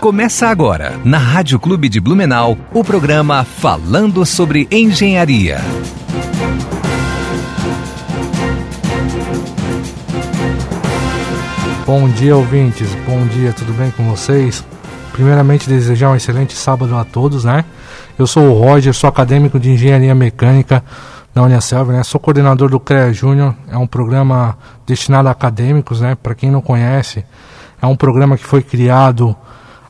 Começa agora, na Rádio Clube de Blumenau, o programa Falando sobre Engenharia. Bom dia, ouvintes. Bom dia, tudo bem com vocês? Primeiramente, desejar um excelente sábado a todos, né? Eu sou o Roger, sou acadêmico de Engenharia Mecânica da Unicelv, né? Sou coordenador do CREA Júnior, é um programa destinado a acadêmicos, né? Para quem não conhece, é um programa que foi criado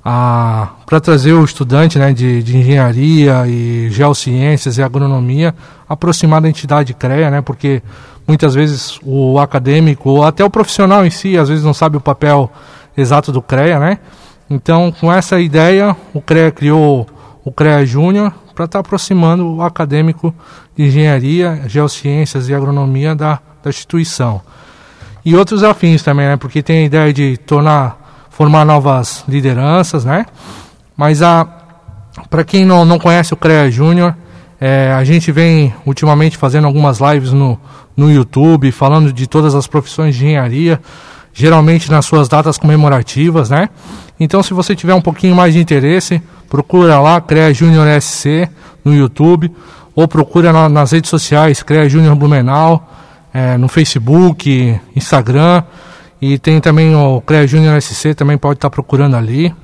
para trazer o estudante né, de, de, engenharia e geociências e agronomia aproximar da entidade CREA, né, porque muitas vezes o acadêmico ou até o profissional em si às vezes não sabe o papel exato do CREA, né? Então, com essa ideia, o CREA criou o CREA Júnior para estar tá aproximando o acadêmico engenharia, geociências e agronomia da, da instituição. E outros afins também, né? Porque tem a ideia de tornar formar novas lideranças, né? Mas a para quem não, não conhece o CREA Júnior, é, a gente vem ultimamente fazendo algumas lives no, no YouTube, falando de todas as profissões de engenharia, geralmente nas suas datas comemorativas, né? Então, se você tiver um pouquinho mais de interesse, procura lá CREA Júnior SC no YouTube, ou procura na, nas redes sociais CREA Júnior Blumenau, é, no Facebook, Instagram. E tem também o CREA Júnior SC, também pode estar procurando ali.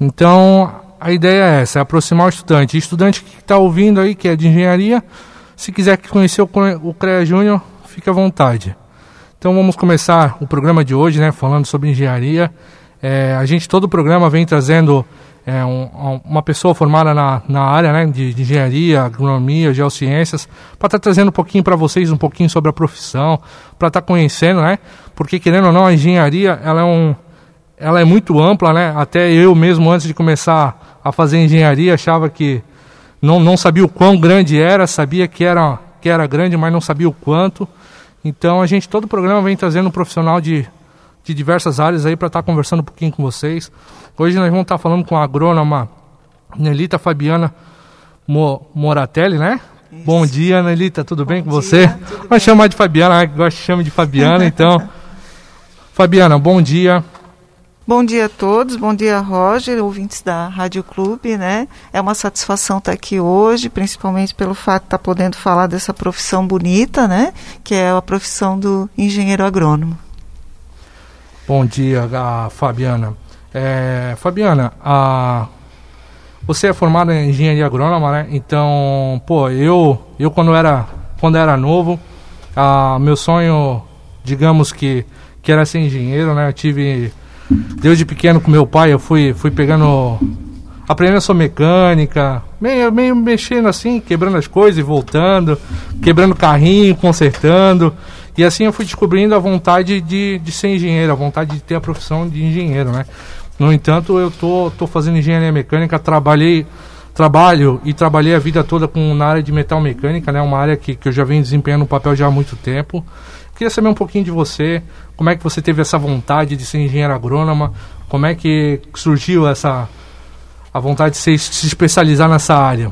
Então, a ideia é essa, é aproximar o estudante. estudante que está ouvindo aí, que é de engenharia, se quiser conhecer o CREA Júnior, fique à vontade. Então vamos começar o programa de hoje, né, falando sobre engenharia. É, a gente, todo o programa vem trazendo é, um, uma pessoa formada na, na área né, de, de engenharia, agronomia, geociências, para estar tá trazendo um pouquinho para vocês, um pouquinho sobre a profissão, para estar tá conhecendo, né? Porque querendo ou não, a engenharia ela é, um, ela é muito ampla, né? Até eu mesmo, antes de começar a fazer engenharia, achava que não, não sabia o quão grande era, sabia que era, que era grande, mas não sabia o quanto. Então a gente, todo o programa vem trazendo um profissional de, de diversas áreas aí para estar tá conversando um pouquinho com vocês. Hoje nós vamos estar falando com a agrônoma Nelita Fabiana Moratelli, né? Isso. Bom dia, Nelita, tudo Bom bem com dia, você? Vamos chamar de Fabiana, que gosta de chamar de Fabiana, então. Fabiana, bom dia. Bom dia a todos, bom dia Roger, ouvintes da Rádio Clube, né? É uma satisfação estar aqui hoje, principalmente pelo fato de estar podendo falar dessa profissão bonita, né? Que é a profissão do engenheiro agrônomo. Bom dia, Fabiana. É, Fabiana, a, você é formada em engenharia agrônoma, né? Então, pô, eu, eu quando era, quando era novo, a, meu sonho, digamos que, que era ser engenheiro, né? Eu tive, desde pequeno com meu pai, eu fui, fui pegando, aprendendo sobre mecânica, meio, meio mexendo assim, quebrando as coisas e voltando, quebrando carrinho, consertando. E assim eu fui descobrindo a vontade de, de ser engenheiro, a vontade de ter a profissão de engenheiro, né? No entanto, eu tô, tô fazendo engenharia mecânica, trabalhei, trabalho e trabalhei a vida toda com, na área de metal mecânica, né? Uma área que, que eu já venho desempenhando um papel já há muito tempo. Queria saber um pouquinho de você, como é que você teve essa vontade de ser engenheiro agrônoma, como é que surgiu essa a vontade de se, se especializar nessa área?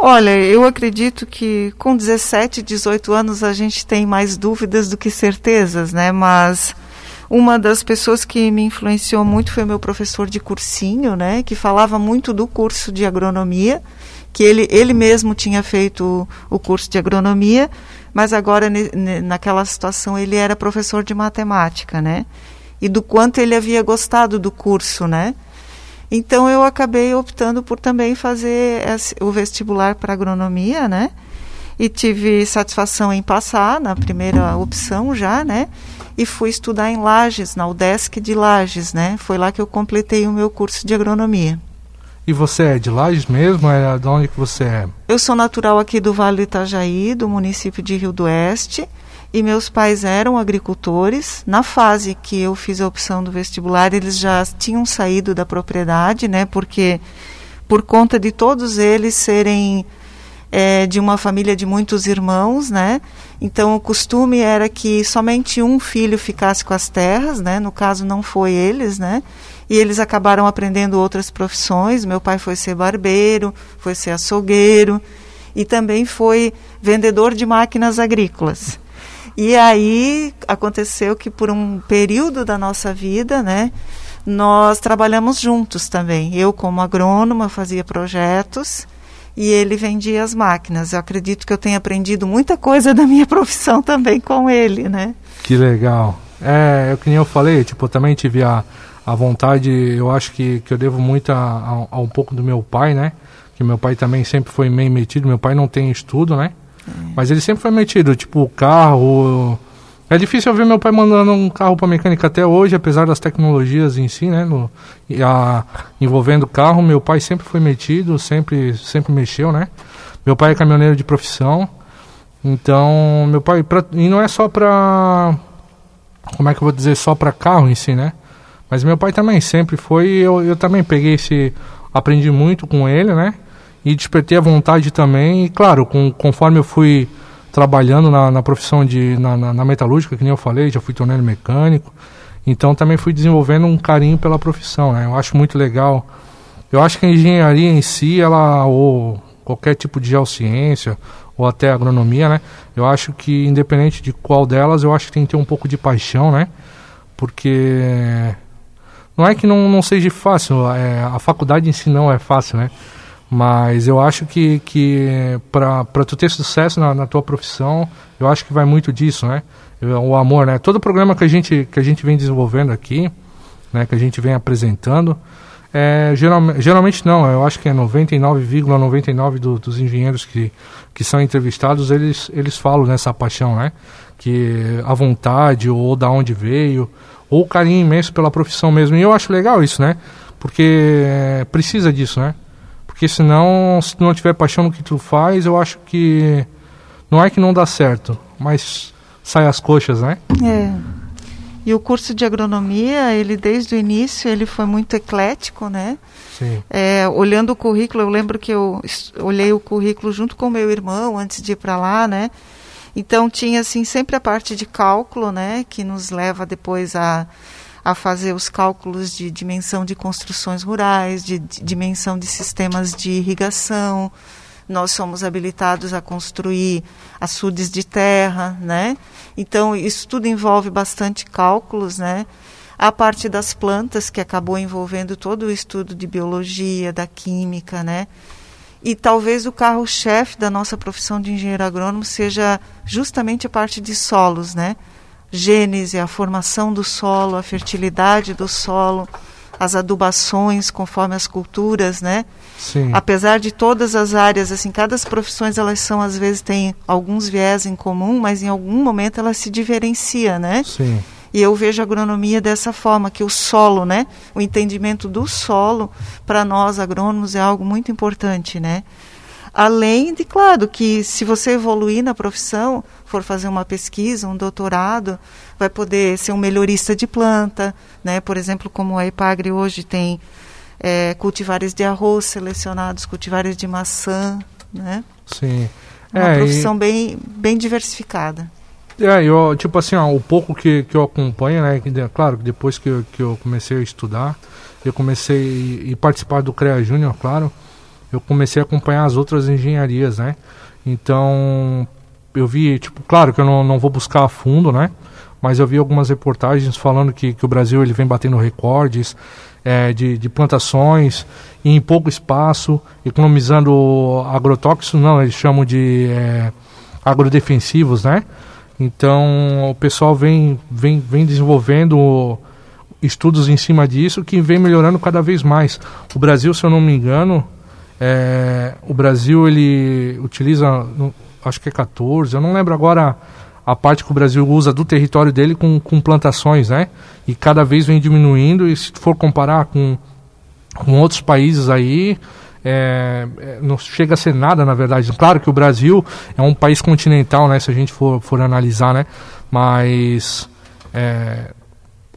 Olha, eu acredito que com 17, 18 anos a gente tem mais dúvidas do que certezas, né? Mas uma das pessoas que me influenciou muito foi meu professor de cursinho, né, que falava muito do curso de agronomia, que ele, ele mesmo tinha feito o, curso de agronomia, mas agora naquela situação ele era professor de matemática, né? E do quanto ele havia gostado do curso, né? Então eu acabei optando por também fazer o vestibular para agronomia, né? E tive satisfação em passar na primeira opção já, né? e fui estudar em Lages, na UDESC de Lages, né? Foi lá que eu completei o meu curso de agronomia. E você é de Lages mesmo? É de onde que você é? Eu sou natural aqui do Vale do Itajaí, do município de Rio do Oeste, e meus pais eram agricultores. Na fase que eu fiz a opção do vestibular, eles já tinham saído da propriedade, né? Porque por conta de todos eles serem é, de uma família de muitos irmãos, né? Então o costume era que somente um filho ficasse com as terras, né? No caso não foi eles, né? E eles acabaram aprendendo outras profissões. Meu pai foi ser barbeiro, foi ser açougueiro e também foi vendedor de máquinas agrícolas. E aí aconteceu que por um período da nossa vida, né, nós trabalhamos juntos também. Eu como agrônoma fazia projetos e ele vendia as máquinas. Eu acredito que eu tenho aprendido muita coisa da minha profissão também com ele, né? Que legal. É, é o que nem eu falei, tipo, eu também tive a, a vontade, eu acho que, que eu devo muito a, a, a um pouco do meu pai, né? Que meu pai também sempre foi meio metido, meu pai não tem estudo, né? Mas ele sempre foi metido, tipo, carro, é difícil ver meu pai mandando um carro para mecânica até hoje, apesar das tecnologias em si, né? No, a, envolvendo carro, meu pai sempre foi metido, sempre, sempre mexeu, né? Meu pai é caminhoneiro de profissão, então meu pai pra, e não é só para como é que eu vou dizer só para carro em si, né? Mas meu pai também sempre foi, eu, eu também peguei esse, aprendi muito com ele, né? E despertei a vontade também, e claro, com, conforme eu fui trabalhando na, na profissão de na, na, na, metalúrgica, que nem eu falei, já fui torneiro mecânico. Então também fui desenvolvendo um carinho pela profissão, né? Eu acho muito legal. Eu acho que a engenharia em si, ela ou qualquer tipo de geociência ou até agronomia, né? Eu acho que independente de qual delas, eu acho que tem que ter um pouco de paixão, né? Porque não é que não, não seja fácil, é, a faculdade em si não é fácil, né? Mas eu acho que, que para tu ter sucesso na, na, tua profissão, eu acho que vai muito disso, né? O amor, né? Todo programa que a gente, que a gente vem desenvolvendo aqui, né? Que a gente vem apresentando, é, geral, geralmente não, eu acho que é 99,99 ,99 do, dos engenheiros que, que são entrevistados, eles, eles falam nessa paixão, né? Que a vontade, ou da onde veio, ou o carinho imenso pela profissão mesmo. E eu acho legal isso, né? Porque é, precisa disso, né? Porque senão, se tu não tiver paixão no que tu faz, eu acho que não é que não dá certo, mas sai as coxas, né? É. E o curso de agronomia, ele desde o início, ele foi muito eclético, né? Sim. É, olhando o currículo, eu lembro que eu olhei o currículo junto com meu irmão antes de ir para lá, né? Então tinha assim sempre a parte de cálculo, né, que nos leva depois a a fazer os cálculos de dimensão de construções rurais, de, de dimensão de sistemas de irrigação. Nós somos habilitados a construir açudes de terra, né? Então, isso tudo envolve bastante cálculos, né? A parte das plantas, que acabou envolvendo todo o estudo de biologia, da química, né? E talvez o carro-chefe da nossa profissão de engenheiro agrônomo seja justamente a parte de solos, né? Gênese, a formação do solo, a fertilidade do solo, as adubações conforme as culturas, né? Sim. Apesar de todas as áreas, assim, cada as profissões elas são às vezes têm alguns viés em comum, mas em algum momento ela se diferencia, né? Sim. E eu vejo a agronomia dessa forma, que o solo, né? O entendimento do solo para nós agrônomos é algo muito importante, né? Além de, claro, que se você evoluir na profissão, for fazer uma pesquisa, um doutorado, vai poder ser um melhorista de planta, né? Por exemplo, como a Epagre hoje tem é, cultivares de arroz selecionados, cultivares de maçã, né? Sim. Uma é, profissão e... bem, bem diversificada. É, eu, tipo assim, ó, o pouco que, que eu acompanho, né, que, claro, depois que eu, que eu comecei a estudar, eu comecei e participar do CREA Júnior, claro, eu comecei a acompanhar as outras engenharias, né? Então, eu vi, tipo, claro que eu não, não vou buscar a fundo, né? Mas eu vi algumas reportagens falando que, que o Brasil ele vem batendo recordes é, de, de plantações em pouco espaço, economizando agrotóxicos, não, eles chamam de é, agrodefensivos, né? Então, o pessoal vem, vem, vem desenvolvendo estudos em cima disso que vem melhorando cada vez mais. O Brasil, se eu não me engano, é, o Brasil ele utiliza, acho que é 14, eu não lembro agora a parte que o Brasil usa do território dele com, com plantações, né? E cada vez vem diminuindo e se for comparar com, com outros países aí, é, é, não chega a ser nada, na verdade. Claro que o Brasil é um país continental, né? Se a gente for, for analisar, né? Mas é,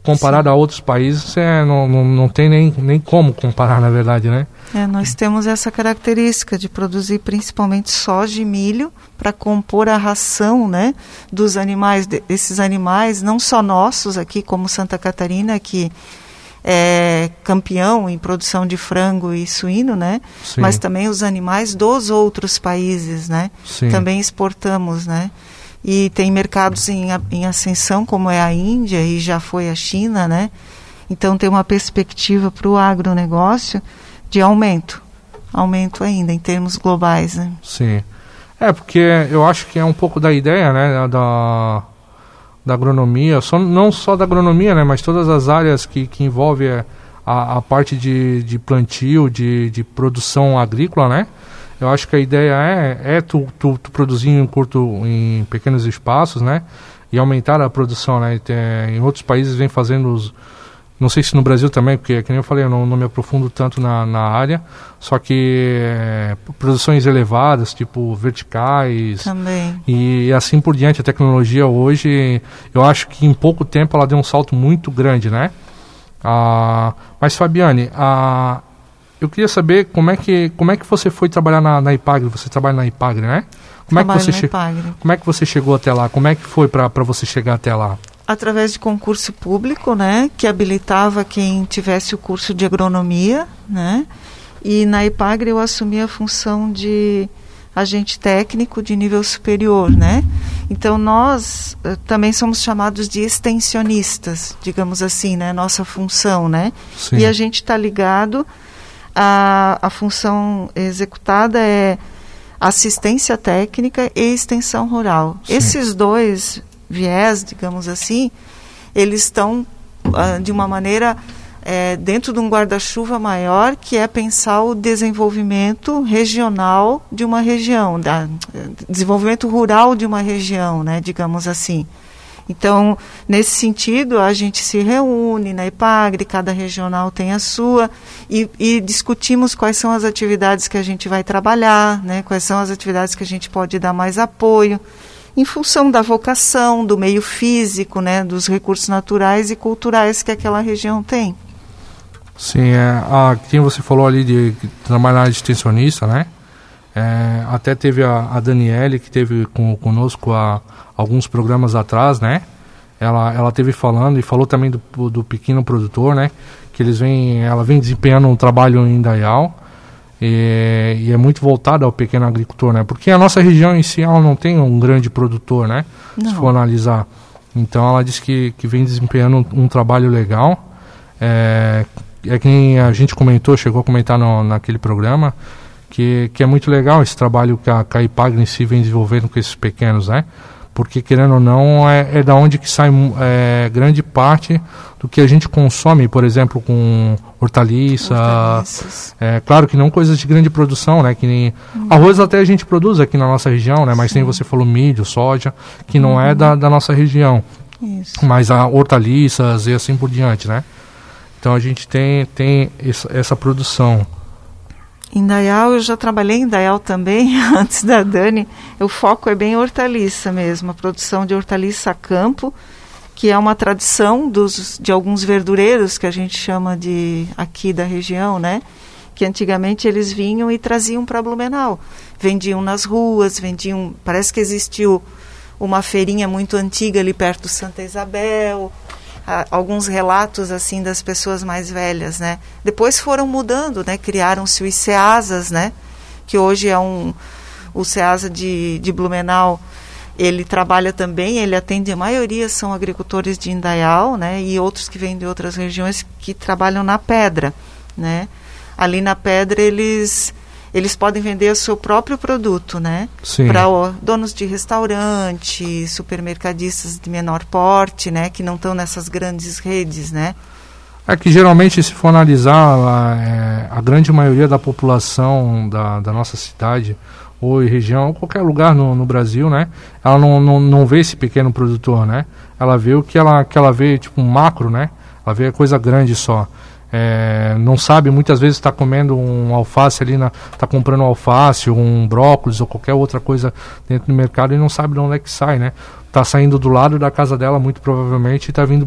comparado Sim. a outros países, é, não, não, não tem nem, nem como comparar, na verdade, né? É, nós temos essa característica de produzir principalmente soja e milho para compor a ração né, dos animais, desses animais, não só nossos aqui, como Santa Catarina, que é campeão em produção de frango e suíno, né? Sim. Mas também os animais dos outros países, né? Sim. Também exportamos, né? E tem mercados em, em ascensão, como é a Índia e já foi a China, né? Então tem uma perspectiva para o agronegócio de aumento, aumento ainda em termos globais, né? Sim. É, porque eu acho que é um pouco da ideia, né, da, da agronomia, só, não só da agronomia, né, mas todas as áreas que, que envolvem a, a parte de, de plantio, de, de produção agrícola, né, eu acho que a ideia é, é tu, tu, tu produzir em curto, em pequenos espaços, né? E aumentar a produção, né? Tem, em outros países vem fazendo os, não sei se no Brasil também, porque, como eu falei, eu não, não me aprofundo tanto na, na área, só que é, produções elevadas, tipo verticais. Também. E, e, assim por diante. A tecnologia hoje, eu acho que em pouco tempo ela deu um salto muito grande, né? Ah, mas, Fabiane, ah, eu queria saber como é que, como é que você foi trabalhar na, na Ipagre. Você trabalha na Ipagre, né? Como é, que você che... como é que você chegou até lá? Como é que foi para você chegar até lá? Através de concurso público, né? Que habilitava quem tivesse o curso de agronomia, né? E na Ipagre eu assumi a função de agente técnico de nível superior, né? Então nós uh, também somos chamados de extensionistas, digamos assim, né? Nossa função, né? Sim. E a gente está ligado a, a função executada é assistência técnica e extensão rural. Sim. Esses dois viés, digamos assim, eles estão uh, de uma maneira é, dentro de um guarda-chuva maior, que é pensar o desenvolvimento regional de uma região, da, desenvolvimento rural de uma região, né, digamos assim. Então, nesse sentido, a gente se reúne na IPAGRE, cada regional tem a sua, e, e, discutimos quais são as atividades que a gente vai trabalhar, né, quais são as atividades que a gente pode dar mais apoio, em função da vocação, do meio físico, né, dos recursos naturais e culturais que aquela região tem. Sim, é, a, quem você falou ali de trabalhar de extensionista, né? É, até teve a, a Daniele, que teve com, conosco há alguns programas atrás, né? Ela, ela teve falando e falou também do, do pequeno produtor, né? Que eles vêm, ela vem desempenhando um trabalho em Dayal e, e, é muito voltada ao pequeno agricultor, né? Porque a nossa região em si ela não tem um grande produtor, né? Não. Se for analisar. Então ela disse que, que vem desempenhando um, um trabalho legal. É, é quem a gente comentou, chegou a comentar no, naquele programa, que, que é muito legal esse trabalho que a, que a IPAG em si vem desenvolvendo com esses pequenos, né? Porque, querendo ou não, é, é da onde que sai é, grande parte do que a gente consome, por exemplo, com hortaliça. Hortaliças. É, claro que não coisas de grande produção, né? Que nem uhum. arroz até a gente produz aqui na nossa região, né? Mas Sim. tem você falou milho, soja, que não é da, da nossa região. Isso. Mas a hortaliças e assim por diante, né? Então a gente tem, tem essa, essa produção. Em Dayal, eu já trabalhei em Dayal também, antes da Dani. O foco é bem hortaliça mesmo, a produção de hortaliça a campo, que é uma tradição dos, de alguns verdureiros que a gente chama de aqui da região, né? Que antigamente eles vinham e traziam para Blumenau. Vendiam nas ruas, vendiam. Parece que existiu uma feirinha muito antiga ali perto de Santa Isabel alguns relatos assim das pessoas mais velhas, né? Depois foram mudando, né? Criaram-se os SEASAs, né? Que hoje é um o SEASA de, de Blumenau, ele trabalha também, ele atende a maioria são agricultores de Indaial, né? E outros que vêm de outras regiões que trabalham na pedra, né? Ali na pedra eles eles podem vender o seu próprio produto, né? Para donos de restaurante, supermercadistas de menor porte, né? Que não estão nessas grandes redes, né? É que geralmente, se for analisar, a, é, a grande maioria da população da, da nossa cidade ou região, ou qualquer lugar no, no Brasil, né? Ela não, não, não vê esse pequeno produtor, né? Ela vê o que ela, que ela vê, tipo um macro, né? Ela vê coisa grande só é, não sabe, muitas vezes está comendo um alface ali, está comprando um alface, um brócolis ou qualquer outra coisa dentro do mercado e não sabe de onde é que sai, né? Está saindo do lado da casa dela, muito provavelmente, e está vindo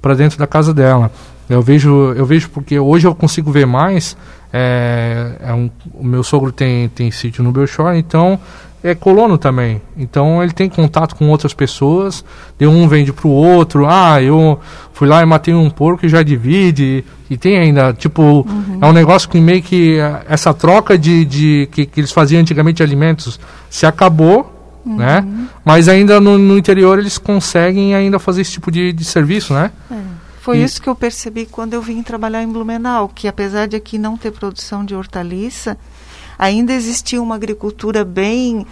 para dentro da casa dela. Eu vejo, eu vejo porque hoje eu consigo ver mais. É, é um, o meu sogro tem, tem sítio no Belchor, então é colono também. Então ele tem contato com outras pessoas, de um vende pro outro. Ah, eu fui lá e matei um porco e já divide. E tem ainda, tipo, uhum. é um negócio que meio que essa troca de, de que, que eles faziam antigamente de alimentos se acabou. né? Mas ainda no, no, interior eles conseguem ainda fazer esse tipo de, de serviço, né? É. Foi isso que eu percebi quando eu vim trabalhar em Blumenau, que apesar de aqui não ter produção de hortaliça, ainda existia uma agricultura bem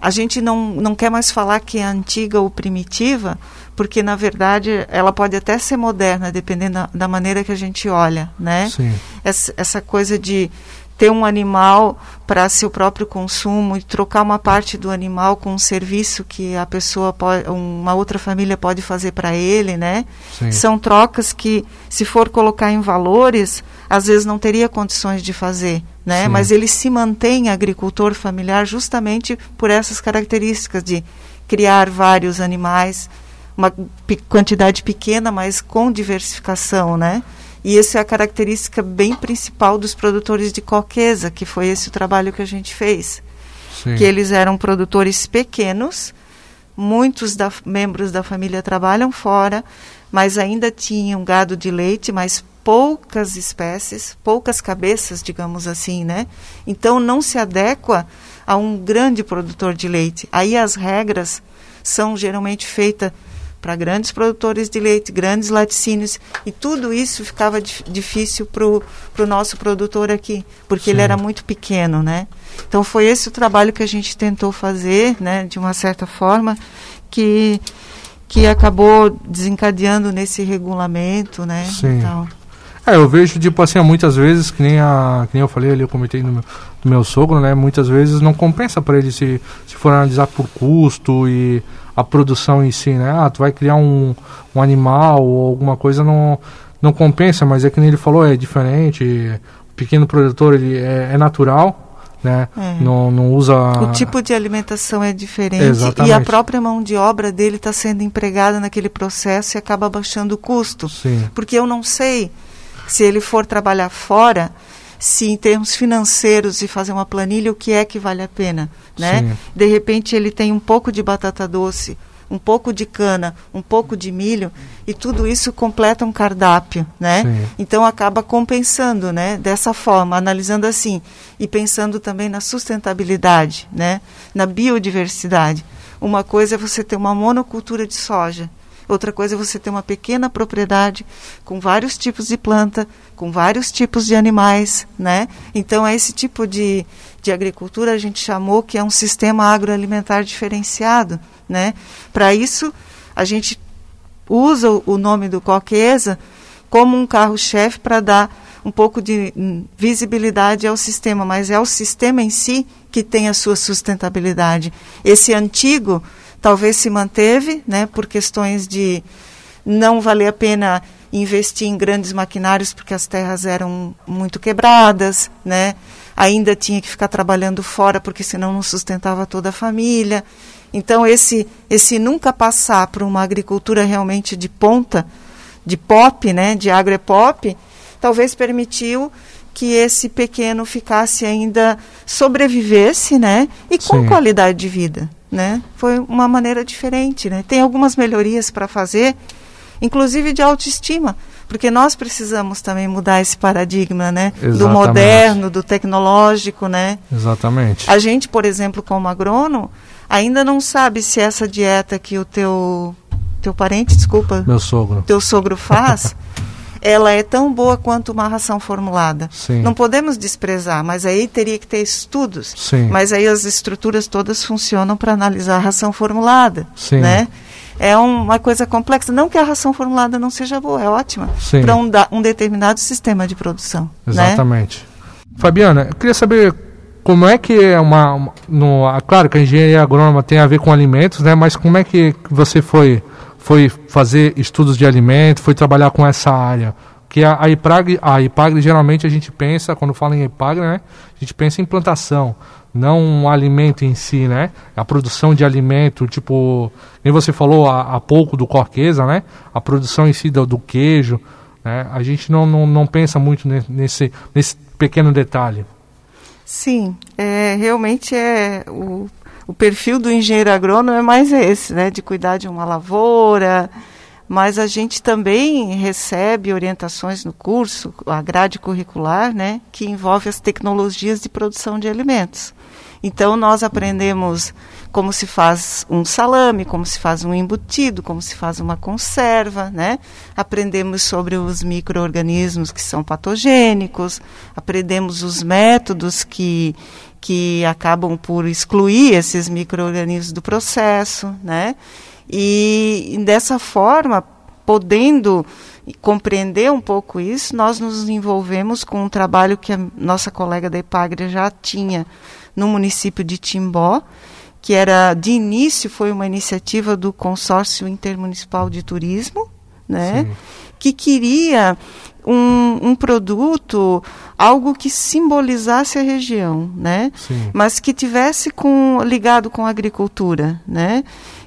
a gente não, não quer mais falar que é antiga ou primitiva, porque na verdade ela pode até ser moderna, dependendo da, da maneira que a gente olha, né? Sim. Essa, essa coisa de ter um animal para seu próprio consumo e trocar uma parte do animal com um serviço que a pessoa pode, uma outra família pode fazer para ele, né? Sim. São trocas que, se for colocar em valores, às vezes não teria condições de fazer, né? Sim. Mas ele se mantém agricultor familiar justamente por essas características de criar vários animais, uma quantidade pequena, mas com diversificação, né? E essa é a característica bem principal dos produtores de coquesa, que foi esse o trabalho que a gente fez. Sim. Que eles eram produtores pequenos, muitos da, membros da família trabalham fora, mas ainda tinham gado de leite, mas poucas espécies, poucas cabeças, digamos assim, né? Então não se adequa a um grande produtor de leite. Aí as regras são geralmente feitas para grandes produtores de leite, grandes laticínios, e tudo isso ficava difícil para o nosso produtor aqui, porque Sim. ele era muito pequeno, né? Então foi esse o trabalho que a gente tentou fazer, né, de uma certa forma, que, que acabou desencadeando nesse regulamento, né? Sim. É, eu vejo, tipo assim, muitas vezes, que nem, a, que nem eu falei ali, eu comentei no meu, no meu sogro, né? Muitas vezes não compensa para ele se, se for analisar por custo e a produção em si, né? Ah, tu vai criar um, um animal ou alguma coisa, não, não compensa, mas é que nem ele falou, é diferente. O pequeno produtor ele é, é natural, né? É. Não, não usa. O tipo de alimentação é diferente Exatamente. e a própria mão de obra dele está sendo empregada naquele processo e acaba baixando o custo. Sim. Porque eu não sei se ele for trabalhar fora se em termos financeiros e fazer uma planilha, o que é que vale a pena, né? Sim. De repente ele tem um pouco de batata doce, um pouco de cana, um pouco de milho e tudo isso completa um cardápio, né? Sim. Então acaba compensando, né? Dessa forma, analisando assim e pensando também na sustentabilidade, né? Na biodiversidade. Uma coisa é você ter uma monocultura de soja Outra coisa é você ter uma pequena propriedade com vários tipos de planta, com vários tipos de animais, né? Então, é esse tipo de, de agricultura a gente chamou que é um sistema agroalimentar diferenciado, né? Para isso, a gente usa o nome do Coquesa como um carro-chefe para dar um pouco de visibilidade ao sistema, mas é o sistema em si que tem a sua sustentabilidade. Esse antigo talvez se manteve, né, por questões de não valer a pena investir em grandes maquinários porque as terras eram muito quebradas, né? Ainda tinha que ficar trabalhando fora porque senão não sustentava toda a família. Então esse esse nunca passar para uma agricultura realmente de ponta, de pop, né, de agropop, talvez permitiu que esse pequeno ficasse ainda sobrevivesse, né, e com Sim. qualidade de vida né? Foi uma maneira diferente, né? Tem algumas melhorias para fazer, inclusive de autoestima, porque nós precisamos também mudar esse paradigma, né? Exatamente. Do moderno, do tecnológico, né? Exatamente. A gente, por exemplo, como agrônomo, ainda não sabe se essa dieta que o teu teu parente, desculpa, meu sogro, teu sogro faz ela é tão boa quanto uma ração formulada. Sim. Não podemos desprezar, mas aí teria que ter estudos. Sim. Mas aí as estruturas todas funcionam para analisar a ração formulada, Sim. né? É uma coisa complexa. Não que a ração formulada não seja boa, é ótima para um, um, determinado sistema de produção. Né? Exatamente. Né? Fabiana, eu queria saber como é que é uma, uma no, claro que a engenharia agrônoma tem a ver com alimentos, né? Mas como é que você foi foi fazer estudos de alimento, foi trabalhar com essa área. Que a, a a IPAGRE geralmente a gente pensa, quando fala em IPAGRE, né, a gente pensa em plantação, não um alimento em si, né? A produção de alimento, tipo, nem você falou há, há pouco do corqueza, né? A produção em si do, do queijo, né? A gente não, não, não pensa muito nesse, nesse pequeno detalhe. Sim, é, realmente é o o perfil do engenheiro agrônomo é mais esse, né, de cuidar de uma lavoura, mas a gente também recebe orientações no curso, a grade curricular, né, que envolve as tecnologias de produção de alimentos. Então nós aprendemos como se faz um salame, como se faz um embutido, como se faz uma conserva, né? Aprendemos sobre os micro-organismos que são patogênicos, aprendemos os métodos que, que acabam por excluir esses micro-organismos do processo, né? E dessa forma, podendo compreender um pouco isso, nós nos envolvemos com um trabalho que a nossa colega da Ipagre já tinha no município de Timbó, que era de início foi uma iniciativa do consórcio intermunicipal de turismo, né? Sim. Que queria um, um, produto, algo que simbolizasse a região, né? Sim. Mas que tivesse com, ligado com a agricultura, né?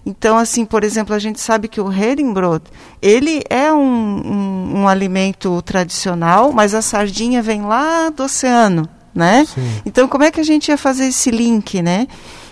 Então, assim, por exemplo, a gente sabe que o Heringsbrot, ele é um, um, um alimento tradicional, mas a sardinha vem lá do oceano, né? Sim. Então, como é que a gente ia fazer esse link, né?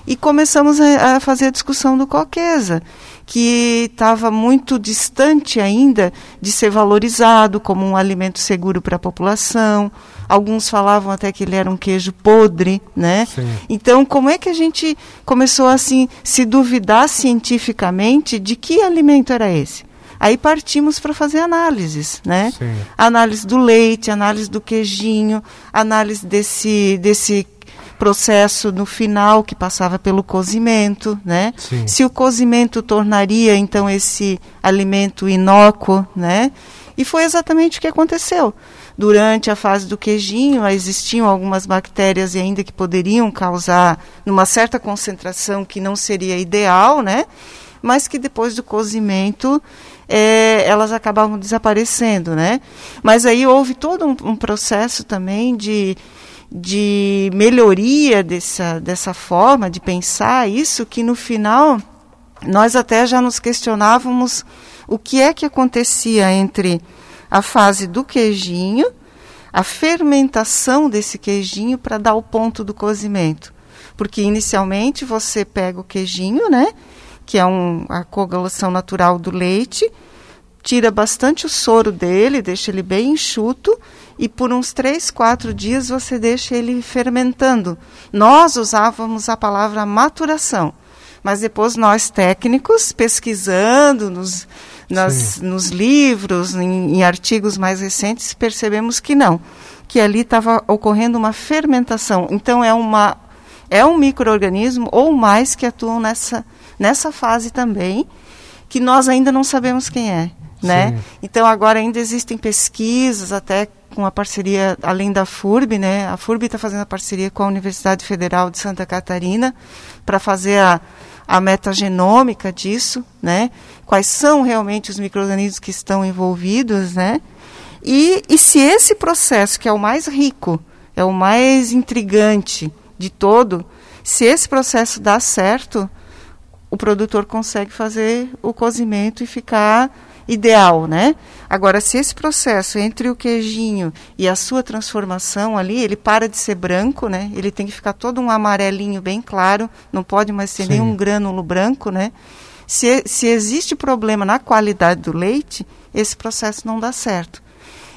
E começamos a, a fazer a discussão do coquesa, que estava muito distante ainda de ser valorizado como um alimento seguro para a população. Alguns falavam até que ele era um queijo podre, né? Sim. Então, como é que a gente começou assim se duvidar cientificamente de que alimento era esse? Aí partimos para fazer análises, né? Sim. Análise do leite, análise do queijinho, análise desse, desse processo no final que passava pelo cozimento, né? Sim. Se o cozimento tornaria então esse alimento inócuo, né? E foi exatamente o que aconteceu. Durante a fase do queijinho, existiam algumas bactérias ainda que poderiam causar numa certa concentração que não seria ideal, né? Mas que depois do cozimento é, elas acabavam desaparecendo, né? Mas aí houve todo um, um processo também de, de melhoria dessa, dessa forma de pensar isso, que no final nós até já nos questionávamos o que é que acontecia entre a fase do queijinho, a fermentação desse queijinho para dar o ponto do cozimento. Porque inicialmente você pega o queijinho, né? que é um, a coagulação natural do leite, tira bastante o soro dele, deixa ele bem enxuto e por uns três, quatro dias você deixa ele fermentando. Nós usávamos a palavra maturação, mas depois nós técnicos, pesquisando nos, nas, nos livros, em, em artigos mais recentes, percebemos que não, que ali estava ocorrendo uma fermentação. Então é uma é um microorganismo ou mais que atuam nessa nessa fase também, que nós ainda não sabemos quem é. Né? Então agora ainda existem pesquisas até com a parceria além da FURB, né? A FURB está fazendo a parceria com a Universidade Federal de Santa Catarina para fazer a, a metagenômica disso, né? Quais são realmente os microrganismos que estão envolvidos, né? E, e se esse processo que é o mais rico, é o mais intrigante de todo, se esse processo dá certo, o produtor consegue fazer o cozimento e ficar ideal, né? Agora, se esse processo entre o queijinho e a sua transformação ali, ele para de ser branco, né? Ele tem que ficar todo um amarelinho bem claro, não pode mais ter Sim. nenhum grânulo branco, né? Se, se existe problema na qualidade do leite, esse processo não dá certo.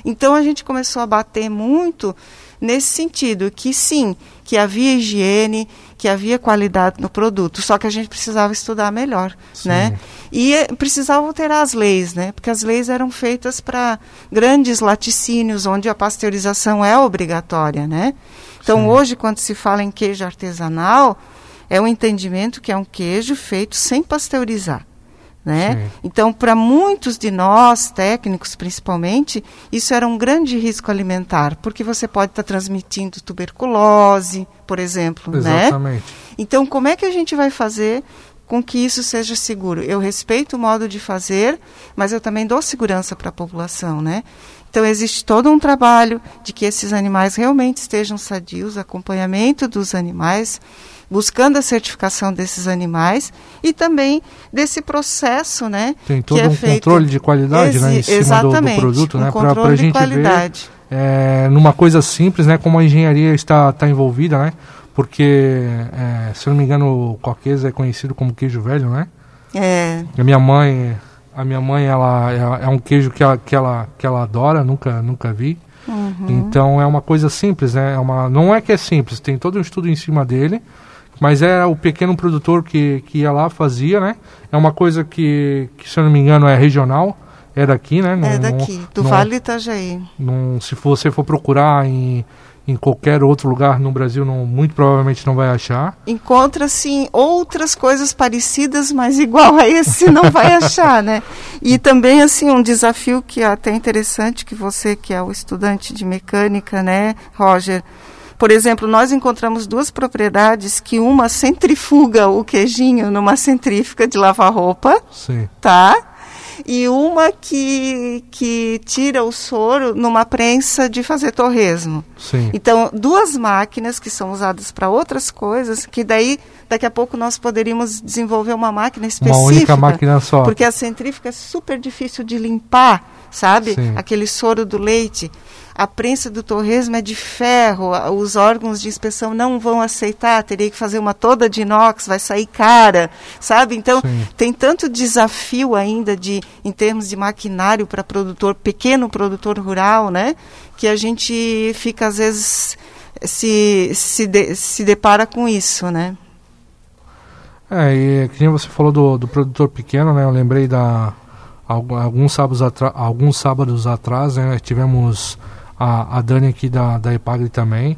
Então a gente começou a bater muito nesse sentido, que sim, que havia higiene, que havia qualidade no produto, só que a gente precisava estudar melhor, sim. né? E eh, precisava alterar as leis, né? Porque as leis eram feitas para grandes laticínios, onde a pasteurização é obrigatória, né? Então, sim. hoje, quando se fala em queijo artesanal, é um entendimento que é um queijo feito sem pasteurizar. Né? Então, para muitos de nós, técnicos principalmente, isso era um grande risco alimentar, porque você pode estar tá transmitindo tuberculose, por exemplo. Né? Exatamente. Né? Então, como é que a gente vai fazer com que isso seja seguro? Eu respeito o modo de fazer, mas eu também dou segurança para a população, né? Então, existe todo um trabalho de que esses animais realmente estejam sadios, acompanhamento dos animais, buscando a certificação desses animais e também desse processo, né? Tem todo que é um feito... controle de qualidade, né, em cima do, do produto, um né, para a gente qualidade. ver é, numa coisa simples, né, como a engenharia está, está envolvida, né? Porque, é, se eu não me engano, o coquês é conhecido como queijo velho, né? É. A minha mãe A minha mãe, ela é, é um queijo que ela, que ela, que ela adora, nunca, nunca vi. Uhum. Então é uma coisa simples, né? É uma, não é que é simples, tem todo um estudo em cima dele, mas é o pequeno produtor que, que ia lá, fazia, né? É uma coisa que, que se eu não me engano, é regional, é daqui, né? Não, é daqui, do não, Vale Itajaí. Não, se você for procurar em em qualquer outro lugar no Brasil não, muito provavelmente não vai achar. Encontra sim outras coisas parecidas, mas igual a esse não vai achar, né? E também assim um desafio que é até interessante que você que é o estudante de mecânica, né, Roger, por exemplo, nós encontramos duas propriedades que uma centrifuga o queijinho numa centrífuga de lavar roupa, Sim. tá? e uma que, que tira o soro numa prensa de fazer torresmo. Sim. Então, duas máquinas que são usadas para outras coisas, que daí daqui a pouco nós poderíamos desenvolver uma máquina específica. Uma única máquina só. Porque a centrífuga é super difícil de limpar, sabe? Sim. Aquele soro do leite a prensa do torresmo é de ferro, os órgãos de inspeção não vão aceitar, teria que fazer uma toda de inox, vai sair cara, sabe? Então, Sim. tem tanto desafio ainda de em termos de maquinário para produtor, pequeno produtor rural, né? Que a gente fica às vezes se se, de, se depara com isso, né? É, e que nem você falou do, do produtor pequeno, né? Eu lembrei da alguns sábados, alguns sábados atrás, né, tivemos a, a Dani aqui da, da Epagre também,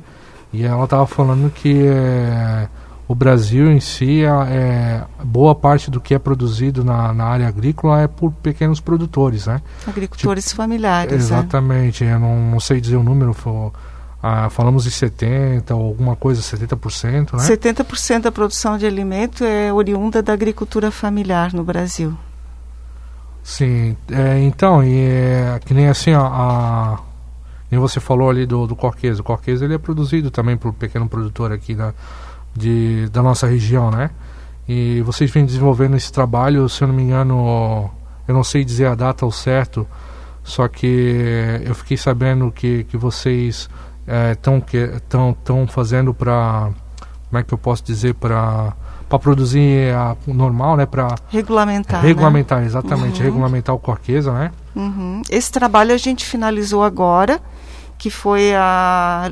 e ela estava falando que é, o Brasil em si, é, é, boa parte do que é produzido na, na área agrícola é por pequenos produtores, né? Agricultores tipo, familiares. Exatamente, é. eu não, não sei dizer o número, for, ah, falamos de 70% ou alguma coisa, 70%, né? 70% da produção de alimento é oriunda da agricultura familiar no Brasil. Sim, é, então, e é, que nem assim, a, a e você falou ali do, do corquês. O corquês ele é produzido também por um pequeno produtor aqui da, de, da nossa região, né? E vocês vêm desenvolvendo esse trabalho, se eu não me engano, eu não sei dizer a data ao certo, só que eu fiquei sabendo que, que vocês estão é, tão, tão fazendo para, como é que eu posso dizer, para para produzir a, o normal, né? Para regulamentar. Regulamentar, né? exatamente, uhum. regulamentar o corqueza, né? Uhum. Esse trabalho a gente finalizou agora que foi a,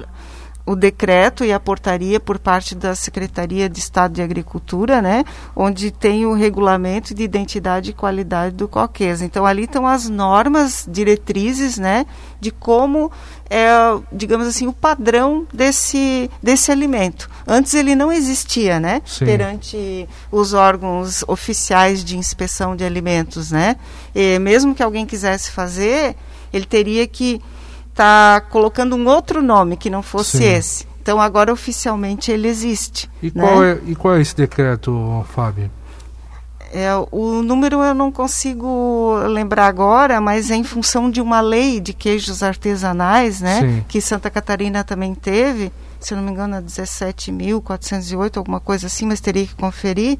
o decreto e a portaria por parte da Secretaria de Estado de Agricultura, né, onde tem o regulamento de identidade e qualidade do coquês. Então ali estão as normas, diretrizes, né, de como é, digamos assim, o padrão desse desse alimento. Antes ele não existia, né, Sim. perante os órgãos oficiais de inspeção de alimentos, né. E mesmo que alguém quisesse fazer, ele teria que está colocando um outro nome que não fosse Sim. esse. Então agora oficialmente ele existe. E, né? qual, é, e qual é esse decreto, Fábio? É, o número eu não consigo lembrar agora, mas é em função de uma lei de queijos artesanais, né? Sim. Que Santa Catarina também teve, se não me engano, é 17.408, alguma coisa assim, mas teria que conferir,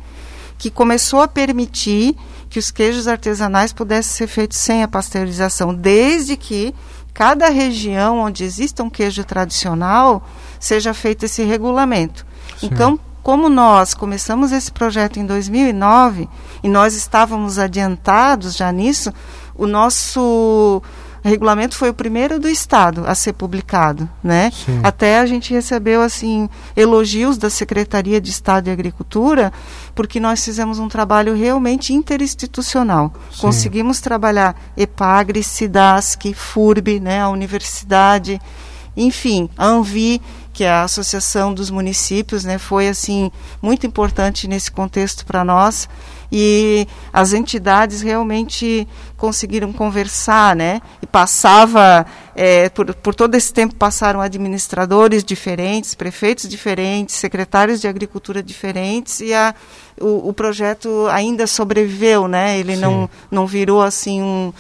que começou a permitir que os queijos artesanais pudessem ser feitos sem a pasteurização, desde que cada região onde exista um queijo tradicional seja feito esse regulamento. Sim. Então, como nós começamos esse projeto em 2009 e nós estávamos adiantados já nisso, o nosso o regulamento foi o primeiro do estado a ser publicado, né? Sim. Até a gente recebeu assim elogios da Secretaria de Estado de Agricultura, porque nós fizemos um trabalho realmente interinstitucional. Sim. Conseguimos trabalhar EPAGRE, SIDASC, FURB, né, a universidade, enfim, a ANVI, que a Associação dos Municípios, né, foi assim muito importante nesse contexto para nós e as entidades realmente conseguiram conversar, né? E passava, é, por, por todo esse tempo passaram administradores diferentes, prefeitos diferentes, secretários de agricultura diferentes e a, o, o projeto ainda sobreviveu, né? Ele não, não virou assim um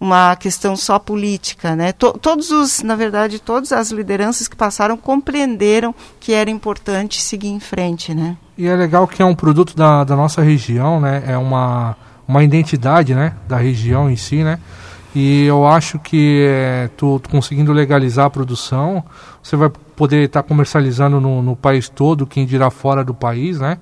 uma questão só política, né? todos os, na verdade, todas as lideranças que passaram compreenderam que era importante seguir em frente, né? E é legal que é um produto da, da nossa região, né? É uma, uma identidade, né? Da região em si, né? E eu acho que é, tu, tu, conseguindo legalizar a produção, você vai poder estar tá comercializando no, no país todo, quem dirá fora do país, né?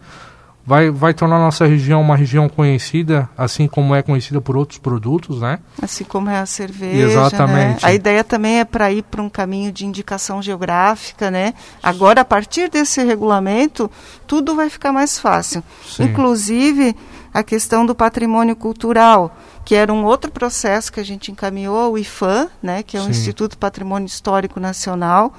Vai, vai tornar a nossa região uma região conhecida, assim como é conhecida por outros produtos, né? Assim como é a cerveja. Exatamente. Né? A ideia também é para ir para um caminho de indicação geográfica, né? Agora, a partir desse regulamento, tudo vai ficar mais fácil. Sim. Inclusive a questão do patrimônio cultural, que era um outro processo que a gente encaminhou, o IFAM, né, que é o Sim. Instituto Patrimônio Histórico Nacional,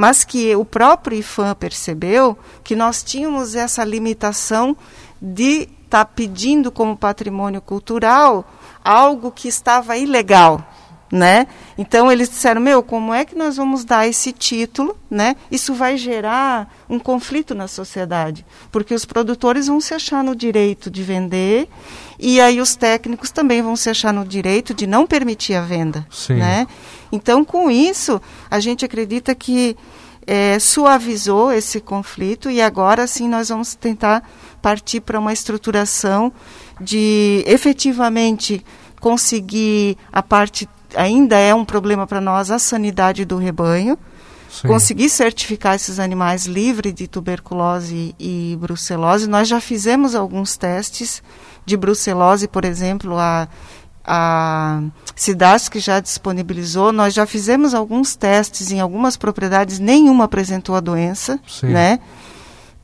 mas que o próprio IFAM percebeu que nós tínhamos essa limitação de estar tá pedindo como patrimônio cultural algo que estava ilegal, né? Então eles disseram, meu, como é que nós vamos dar esse título, né? Isso vai gerar um conflito na sociedade, porque os produtores vão se achar no direito de vender e aí os técnicos também vão se achar no direito de não permitir a venda, Sim. né? Então com isso a gente acredita que é, suavizou esse conflito e agora sim nós vamos tentar partir para uma estruturação de efetivamente conseguir a parte ainda é um problema para nós a sanidade do rebanho. Sim. Conseguir certificar esses animais livres de tuberculose e brucelose. Nós já fizemos alguns testes de brucelose, por exemplo, a, a cidades que já disponibilizou. Nós já fizemos alguns testes em algumas propriedades, nenhuma apresentou a doença, Sim. né?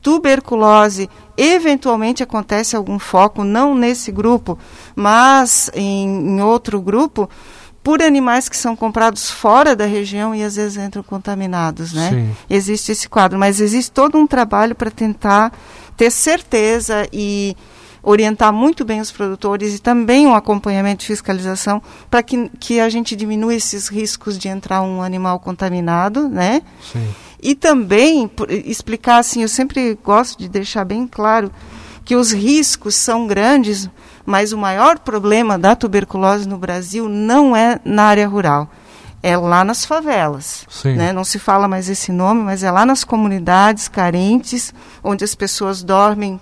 Tuberculose, eventualmente acontece algum foco, não nesse grupo, mas em, em outro grupo, por animais que são comprados fora da região e às vezes entram contaminados, né? Sim. Existe esse quadro, mas existe todo um trabalho para tentar ter certeza e orientar muito bem os produtores e também um acompanhamento de fiscalização para que, que a gente diminua esses riscos de entrar um animal contaminado, né? Sim. E também por, explicar assim, eu sempre gosto de deixar bem claro que os riscos são grandes, mas o maior problema da tuberculose no Brasil não é na área rural. É lá nas favelas. Né? Não se fala mais esse nome, mas é lá nas comunidades carentes, onde as pessoas dormem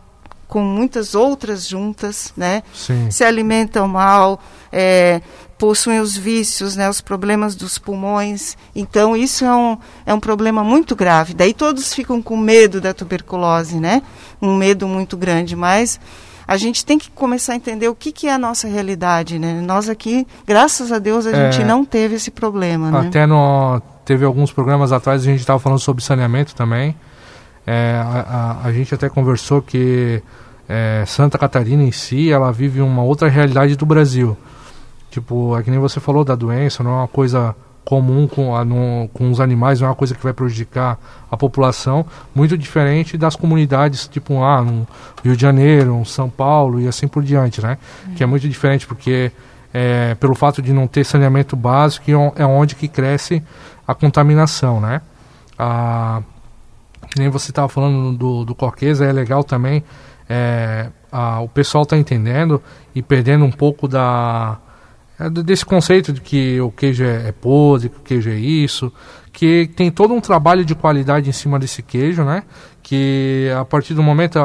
com muitas outras juntas, né? se alimentam mal, é, possuem os vícios, né, os problemas dos pulmões. Então, isso é um, é um problema muito grave. Daí todos ficam com medo da tuberculose, né? Um medo muito grande, mas a gente tem que começar a entender o que, que é a nossa realidade, né? Nós aqui, graças a Deus, a é, gente não teve esse problema, né? Até no, teve alguns programas atrás a gente estava falando sobre saneamento também. É, a, a, a, gente até conversou que é, Santa Catarina em si, ela vive uma outra realidade do Brasil. Tipo, é que nem você falou da doença, não é uma coisa comum com, a, no, com os animais, não é uma coisa que vai prejudicar a população, muito diferente das comunidades, tipo, ah, no Rio de Janeiro, São Paulo e assim por diante, né? Que é muito diferente, porque é, pelo fato de não ter saneamento básico, é, é onde que cresce a contaminação, né? A, que nem você estava falando do, do é legal também, é, a, o pessoal está entendendo e perdendo um pouco da é desse conceito de que o queijo é, é podre, que o queijo é isso, que tem todo um trabalho de qualidade em cima desse queijo, né? Que a partir do momento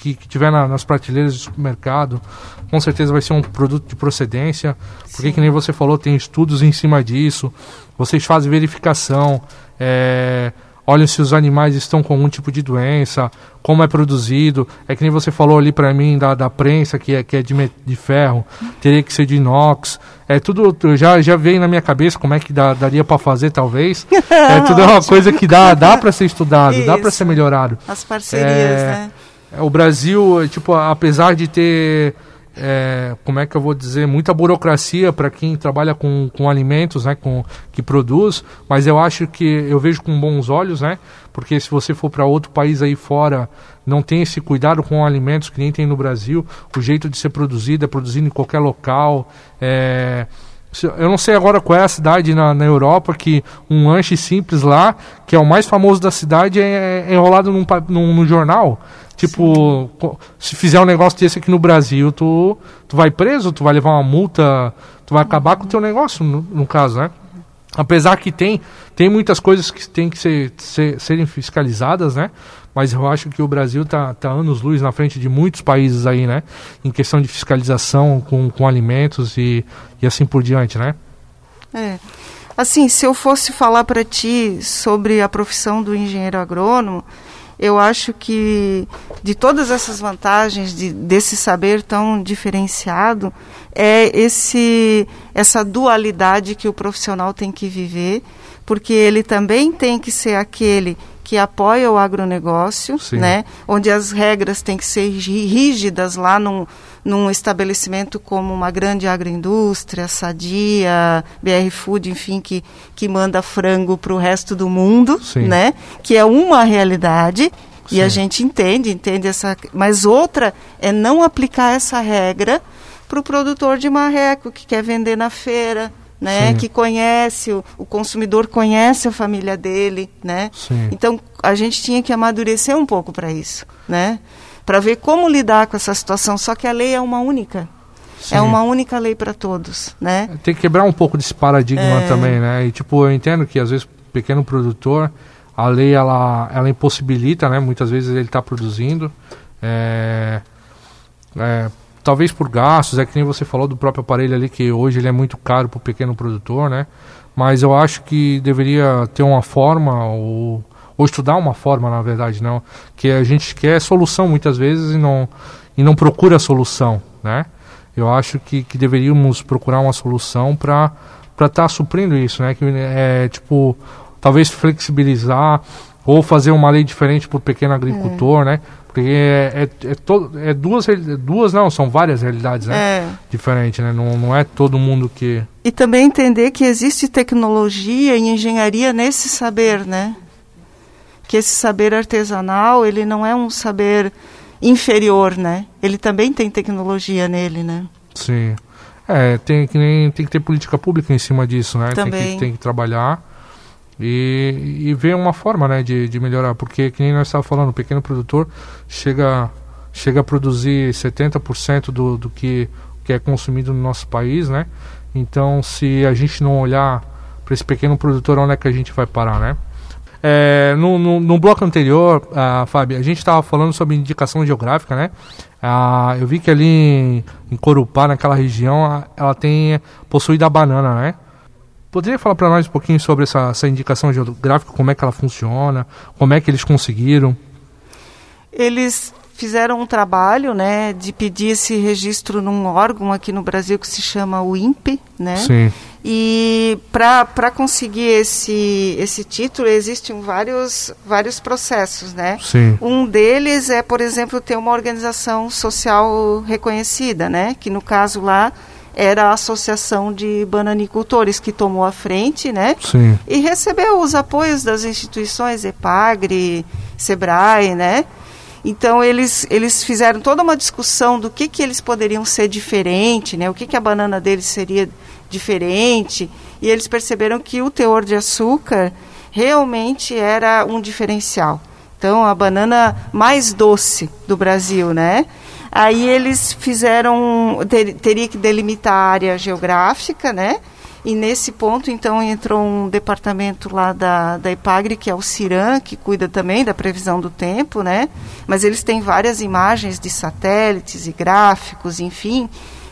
que, que tiver na, nas prateleiras do supermercado, com certeza vai ser um produto de procedência, porque Sim. que nem você falou, tem estudos em cima disso, vocês fazem verificação, é, olham se os animais estão com algum tipo de doença, como é produzido. É que nem você falou ali para mim da, da prensa, que é, que é de, de ferro, teria que ser de inox. É tudo, já, já veio na minha cabeça como é que dá, daria para fazer, talvez. É tudo uma coisa que dá, dá para ser estudado, Isso. dá para ser melhorado. As parcerias, é, né? É, o Brasil, tipo, apesar de ter é, como é que eu vou dizer, muita burocracia para quem trabalha com, com alimentos, né, com, que produz, mas eu acho que eu vejo com bons olhos, né, porque se você for para outro país aí fora, não tem esse cuidado com alimentos que nem tem no Brasil, o jeito de ser produzido é produzido em qualquer local, é, eu não sei agora qual é a cidade na, na Europa que um lanche simples lá, que é o mais famoso da cidade, é, é enrolado num, num, num jornal. Tipo, Sim. se fizer um negócio desse aqui no Brasil, tu, tu vai preso, tu vai levar uma multa, tu vai acabar com o teu negócio, no, no caso, né? Apesar que tem, tem muitas coisas que têm que ser, ser, serem fiscalizadas, né? Mas eu acho que o Brasil está tá anos-luz na frente de muitos países aí, né? Em questão de fiscalização com, com alimentos e, e assim por diante, né? É. Assim, se eu fosse falar para ti sobre a profissão do engenheiro agrônomo, eu acho que de todas essas vantagens de, desse saber tão diferenciado é esse essa dualidade que o profissional tem que viver, porque ele também tem que ser aquele que apoia o agronegócio, Sim. né? Onde as regras têm que ser rígidas lá num, num estabelecimento como uma grande agroindústria, Sadia, BR Food, enfim, que, que manda frango para o resto do mundo, Sim. né? Que é uma realidade Sim. e a gente entende, entende essa, mas outra é não aplicar essa regra para o produtor de marreco que quer vender na feira, né? Sim. Que conhece o, o, consumidor conhece a família dele, né? Sim. Então a gente tinha que amadurecer um pouco para isso, né? para ver como lidar com essa situação. Só que a lei é uma única. É Sim. É uma única lei para todos, né? Tem que quebrar um pouco desse paradigma é... também, né? E tipo, eu entendo que às vezes pequeno produtor, a lei ela, ela impossibilita, né? Muitas vezes ele está produzindo, é, é, talvez por gastos, é que nem você falou do próprio aparelho ali que hoje ele é muito caro para o pequeno produtor, né? Mas eu acho que deveria ter uma forma ou ou estudar uma forma, na verdade, não, que a gente quer solução muitas vezes e não, e não procura solução, né? Eu acho que, que deveríamos procurar uma solução para estar tá suprindo isso, né? Que é tipo, talvez flexibilizar ou fazer uma lei diferente para o pequeno agricultor, é. né? Porque é, é, é, to, é duas, duas, não, são várias realidades, né? É. Diferentes, né? Não, não é todo mundo que... E também entender que existe tecnologia e engenharia nesse saber, né? que esse saber artesanal ele não é um saber inferior, né? Ele também tem tecnologia nele, né? Sim. É, tem que, nem, tem que ter política pública em cima disso, né? Também. Tem que, tem que trabalhar e, e ver uma forma né, de, de melhorar. Porque, que nem nós estávamos falando, o pequeno produtor chega, chega a produzir 70% do, do que, que é consumido no nosso país, né? Então, se a gente não olhar para esse pequeno produtor, onde é que a gente vai parar, né? É, no, no, no, bloco anterior, uh, Fábio, a gente estava falando sobre indicação geográfica, né? Uh, eu vi que ali em, em Corupá, naquela região, ela tem possui da banana, né? Poderia falar para nós um pouquinho sobre essa, essa indicação geográfica, como é que ela funciona, como é que eles conseguiram? Eles fizeram um trabalho, né, de pedir esse registro num órgão aqui no Brasil que se chama o INPE, né? Sim. E para conseguir esse, esse título existem vários, vários processos, né? Sim. Um deles é, por exemplo, ter uma organização social reconhecida, né? Que no caso lá era a Associação de Bananicultores que tomou a frente, né? Sim. E recebeu os apoios das instituições EPAGRE, SEBRAE, né? Então eles, eles fizeram toda uma discussão do que, que eles poderiam ser diferente, né? o que, que a banana deles seria diferente, e eles perceberam que o teor de açúcar realmente era um diferencial. Então, a banana mais doce do Brasil, né? Aí eles fizeram, ter, teria que delimitar a área geográfica, né? E nesse ponto, então, entrou um departamento lá da, da IPAGRE, que é o CIRAM, que cuida também da previsão do tempo, né? Mas eles têm várias imagens de satélites e gráficos, enfim,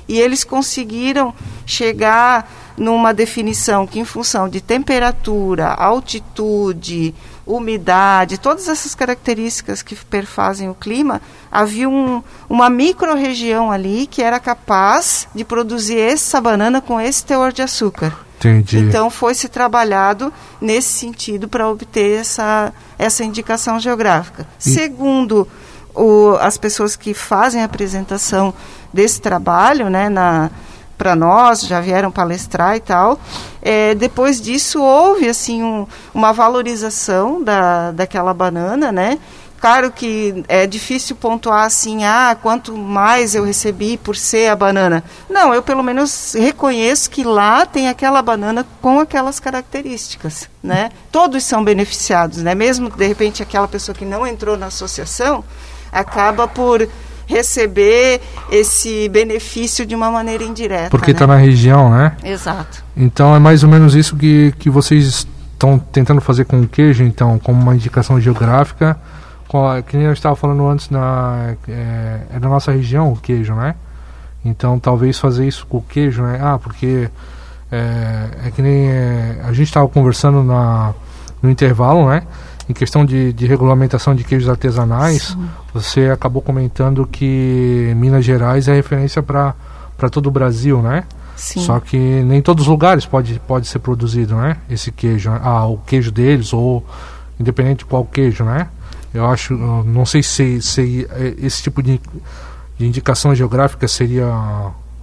e eles conseguiram chegar numa definição que, em função de temperatura, altitude, umidade, todas essas características que perfazem o clima, havia um, uma micro-região ali que era capaz de produzir essa banana com esse teor de açúcar. Entendi. Então foi se trabalhado nesse sentido para obter essa, essa indicação geográfica. E... Segundo o, as pessoas que fazem a apresentação desse trabalho, né, na para nós, já vieram palestrar e tal. É, depois disso houve assim um, uma valorização da, daquela banana, né? Claro que é difícil pontuar assim, ah, quanto mais eu recebi por ser a banana. Não, eu pelo menos reconheço que lá tem aquela banana com aquelas características, né? Todos são beneficiados, né? Mesmo de repente aquela pessoa que não entrou na associação acaba por receber esse benefício de uma maneira indireta. Porque está né? na região, né? Exato. Então é mais ou menos isso que, que vocês estão tentando fazer com o queijo, então, como uma indicação geográfica que nem eu estava falando antes, na, é, é, da nossa região o queijo, né? Então talvez fazer isso com o queijo, né? Ah, porque é, é que nem é, a gente estava conversando na, no intervalo, né? Em questão de, de regulamentação de queijos artesanais, Sim. você acabou comentando que Minas Gerais é referência para todo o Brasil, né? Sim. Só que nem todos os lugares pode, pode ser produzido, né? Esse queijo, ah, o queijo deles ou independente de qual queijo, né? Eu acho, não sei se, se esse tipo de, de indicação geográfica seria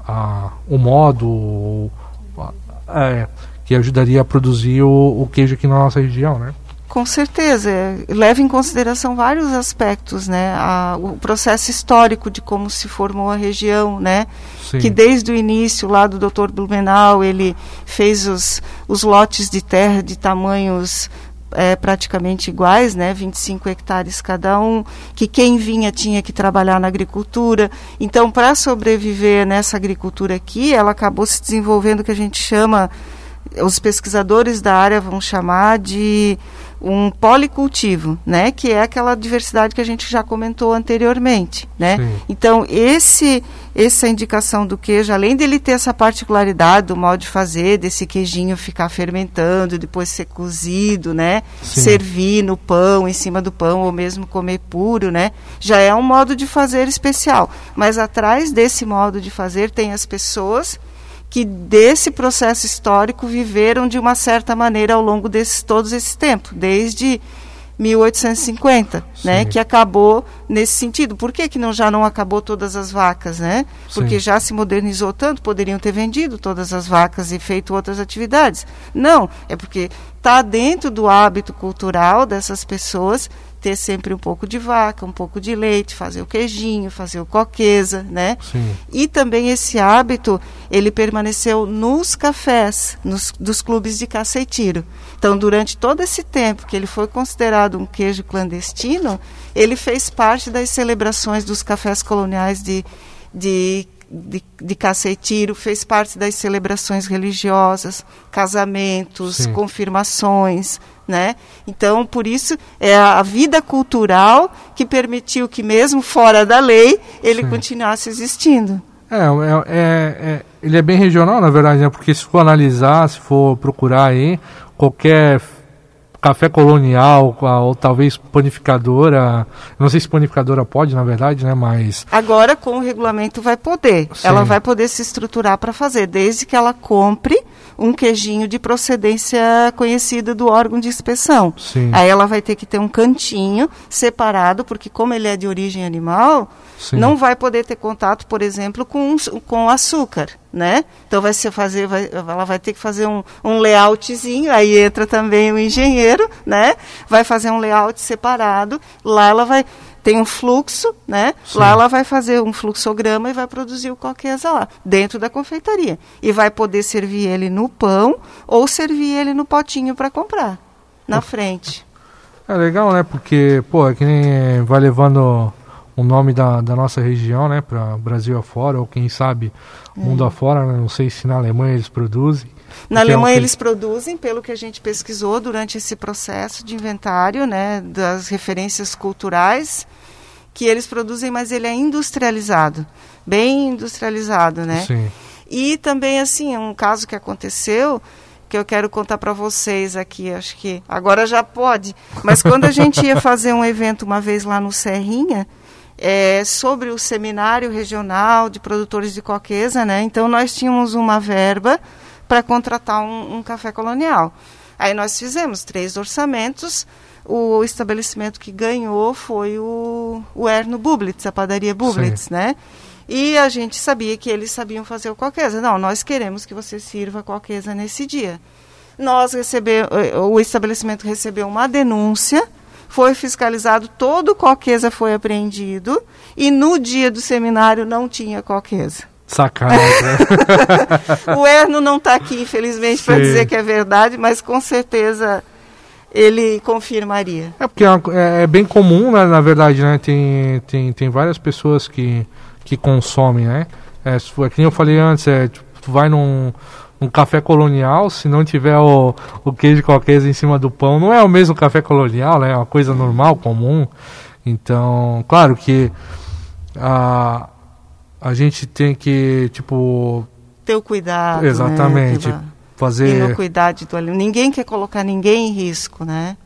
a, o modo é, que ajudaria a produzir o, o queijo aqui na nossa região, né? Com certeza, leva em consideração vários aspectos, né? A, o processo histórico de como se formou a região, né? Sim. Que desde o início lá do Dr. Blumenau ele fez os, os lotes de terra de tamanhos é, praticamente iguais, né? 25 hectares cada um, que quem vinha tinha que trabalhar na agricultura. Então, para sobreviver nessa agricultura aqui, ela acabou se desenvolvendo o que a gente chama, os pesquisadores da área vão chamar de um policultivo, né, que é aquela diversidade que a gente já comentou anteriormente, né? Sim. Então, esse essa indicação do queijo, além dele ter essa particularidade do modo de fazer, desse queijinho ficar fermentando, depois ser cozido, né? Sim. Servir no pão, em cima do pão, ou mesmo comer puro, né? Já é um modo de fazer especial. Mas atrás desse modo de fazer tem as pessoas que desse processo histórico viveram de uma certa maneira ao longo desses todos esse tempo, desde 1850, né, que acabou nesse sentido. Por que, que não, já não acabou todas as vacas, né? Porque Sim. já se modernizou tanto, poderiam ter vendido todas as vacas e feito outras atividades. Não, é porque está dentro do hábito cultural dessas pessoas ter sempre um pouco de vaca, um pouco de leite, fazer o queijinho, fazer o coqueza, né? Sim. E também esse hábito, ele permaneceu nos cafés, nos, dos clubes de caça e tiro. Então, durante todo esse tempo que ele foi considerado um queijo clandestino, ele fez parte das celebrações dos cafés coloniais de, de de, de caça e tiro, fez parte das celebrações religiosas, casamentos, Sim. confirmações, né? Então, por isso, é a vida cultural que permitiu que, mesmo fora da lei, ele Sim. continuasse existindo. É, é, é, é, ele é bem regional, na verdade, né? porque se for analisar, se for procurar aí, qualquer café colonial ou talvez panificadora, não sei se panificadora pode, na verdade, né, mas agora com o regulamento vai poder, Sim. ela vai poder se estruturar para fazer, desde que ela compre um queijinho de procedência conhecida do órgão de inspeção. Sim. Aí ela vai ter que ter um cantinho separado, porque como ele é de origem animal, Sim. não vai poder ter contato, por exemplo, com, com açúcar, né? Então vai se fazer, vai, ela vai ter que fazer um, um layoutzinho, aí entra também o engenheiro, né? Vai fazer um layout separado, lá ela vai tem um fluxo, né? Sim. Lá ela vai fazer um fluxograma e vai produzir o coqueza lá, dentro da confeitaria. E vai poder servir ele no pão ou servir ele no potinho para comprar, na frente. É legal, né? Porque, pô, é que nem vai levando o nome da, da nossa região, né, para Brasil afora, ou quem sabe mundo é. afora, né? não sei se na Alemanha eles produzem. Na Alemanha é um... eles produzem, pelo que a gente pesquisou durante esse processo de inventário, né, das referências culturais, que eles produzem, mas ele é industrializado, bem industrializado, né? Sim. E também assim, um caso que aconteceu que eu quero contar para vocês aqui, acho que agora já pode, mas quando a gente ia fazer um evento uma vez lá no Serrinha, é, sobre o seminário regional de produtores de coqueza, né? Então nós tínhamos uma verba para contratar um, um café colonial. Aí nós fizemos três orçamentos o estabelecimento que ganhou foi o, o Erno Bublitz, a padaria Bublitz, Sim. né? E a gente sabia que eles sabiam fazer o qualqueza. Não, nós queremos que você sirva qualqueza nesse dia. Nós recebeu, o estabelecimento recebeu uma denúncia, foi fiscalizado, todo o qualqueza foi apreendido e no dia do seminário não tinha qualqueza. Sacanagem. o Erno não está aqui, infelizmente, para dizer que é verdade, mas com certeza ele confirmaria. É porque é, é, é, bem comum, né, na verdade, né? Tem, tem, tem várias pessoas que, que consomem, né? É, é que eu falei antes, é, tipo, tu vai num, num café colonial, se não tiver o, o queijo qualquer em cima do pão, não é o mesmo café colonial, né? É uma coisa normal, comum. Então, claro que a, a gente tem que, tipo... Ter o cuidado, né, Exatamente. Né? fazer inocuidade do alimento. Ninguém quer colocar ninguém em risco, né?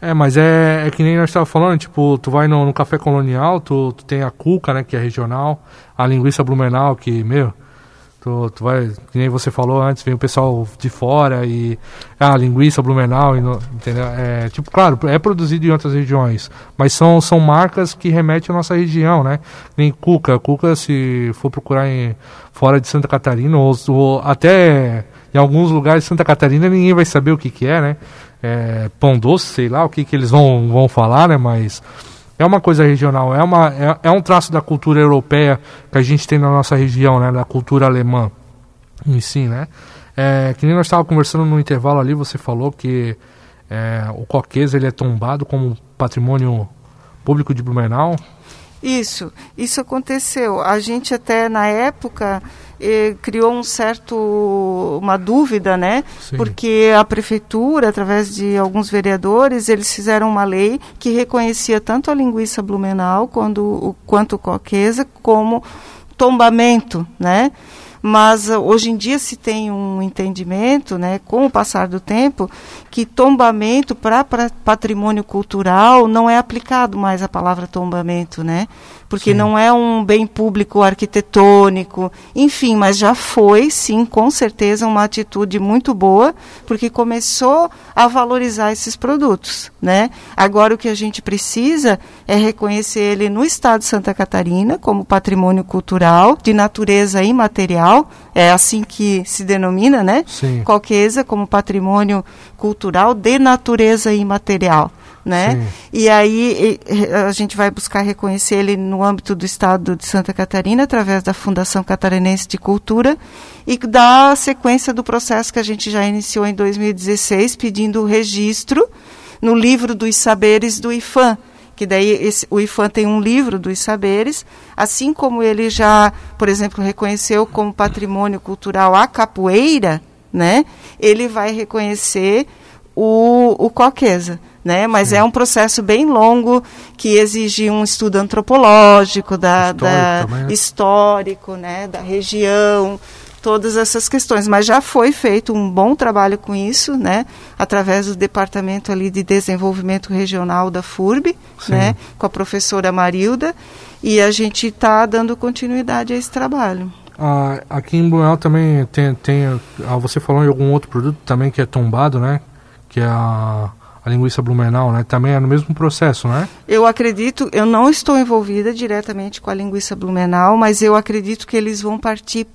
É, mas é, é que nem nós estávamos falando, tipo, tu vai no, no café colonial, tu, tu tem a cuca, né, que é regional, a linguiça blumenau, que, meu, tu, tu vai, que nem você falou antes, vem o pessoal de fora e ah, linguiça blumenau, e no, entendeu? É, tipo, claro, é produzido em outras regiões, mas são, são marcas que remetem à nossa região, né? Nem cuca, cuca se for procurar em, fora de Santa Catarina, ou, ou até em alguns lugares de Santa Catarina ninguém vai saber o que que é, né? é, pão doce, sei lá o que, que eles vão, vão falar, né? Mas é uma coisa regional, é, uma, é, é um traço da cultura europeia que a gente tem na nossa região, né? Da cultura alemã em si, né? É, que nem nós estávamos conversando no intervalo ali, você falou que é, o coquês ele é tombado como patrimônio público de Blumenau. Isso, isso aconteceu. A gente até na época eh, criou um certo uma dúvida, né? Sim. Porque a prefeitura, através de alguns vereadores, eles fizeram uma lei que reconhecia tanto a linguiça blumenau quanto, quanto o coquesa como tombamento, né? mas hoje em dia se tem um entendimento, né, com o passar do tempo, que tombamento para patrimônio cultural não é aplicado mais a palavra tombamento, né? Porque sim. não é um bem público arquitetônico, enfim, mas já foi, sim, com certeza, uma atitude muito boa, porque começou a valorizar esses produtos, né? Agora o que a gente precisa é reconhecer ele no estado de Santa Catarina como patrimônio cultural de natureza imaterial, é assim que se denomina, né? Sim. Qualqueza como patrimônio cultural de natureza imaterial né? Sim. E aí a gente vai buscar reconhecer ele no âmbito do Estado de Santa Catarina, através da Fundação Catarinense de Cultura, e da sequência do processo que a gente já iniciou em 2016, pedindo o registro no livro dos saberes do IFAM, que daí esse, o IFAM tem um livro dos saberes, assim como ele já, por exemplo, reconheceu como patrimônio cultural a capoeira, né? Ele vai reconhecer o, o coquesa né? Mas Sim. é um processo bem longo que exige um estudo antropológico, da, histórico, da, né? histórico, né? Da região, todas essas questões. Mas já foi feito um bom trabalho com isso, né? Através do departamento ali de desenvolvimento regional da FURB, Sim. né? Com a professora Marilda e a gente está dando continuidade a esse trabalho. Ah, aqui em Blumenau também tem, tem ah, você falou em algum outro produto também que é tombado, né? Que é a a linguiça blumenau, né? Também é no mesmo processo, né? Eu acredito, eu não estou envolvida diretamente com a linguiça blumenau, mas eu acredito que eles vão partir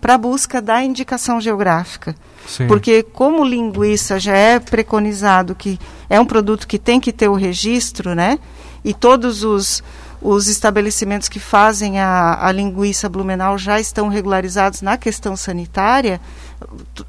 para a busca da indicação geográfica. Sim. Porque como linguiça já é preconizado que é um produto que tem que ter o registro, né? E todos os os estabelecimentos que fazem a, a linguiça blumenau já estão regularizados na questão sanitária,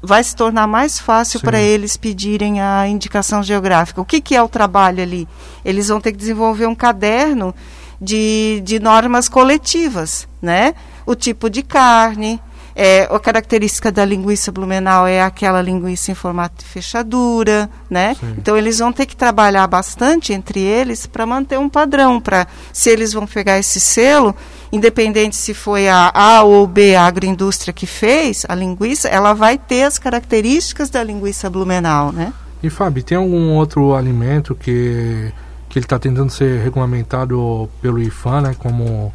vai se tornar mais fácil para eles pedirem a indicação geográfica. O que, que é o trabalho ali? Eles vão ter que desenvolver um caderno de, de normas coletivas, né? O tipo de carne, é, a característica da linguiça blumenau é aquela linguiça em formato de fechadura, né? Sim. Então eles vão ter que trabalhar bastante entre eles para manter um padrão, para se eles vão pegar esse selo, independente se foi a A ou B a agroindústria que fez a linguiça, ela vai ter as características da linguiça blumenau, né? E Fábio, tem algum outro alimento que que ele está tentando ser regulamentado pelo IFAM, né, como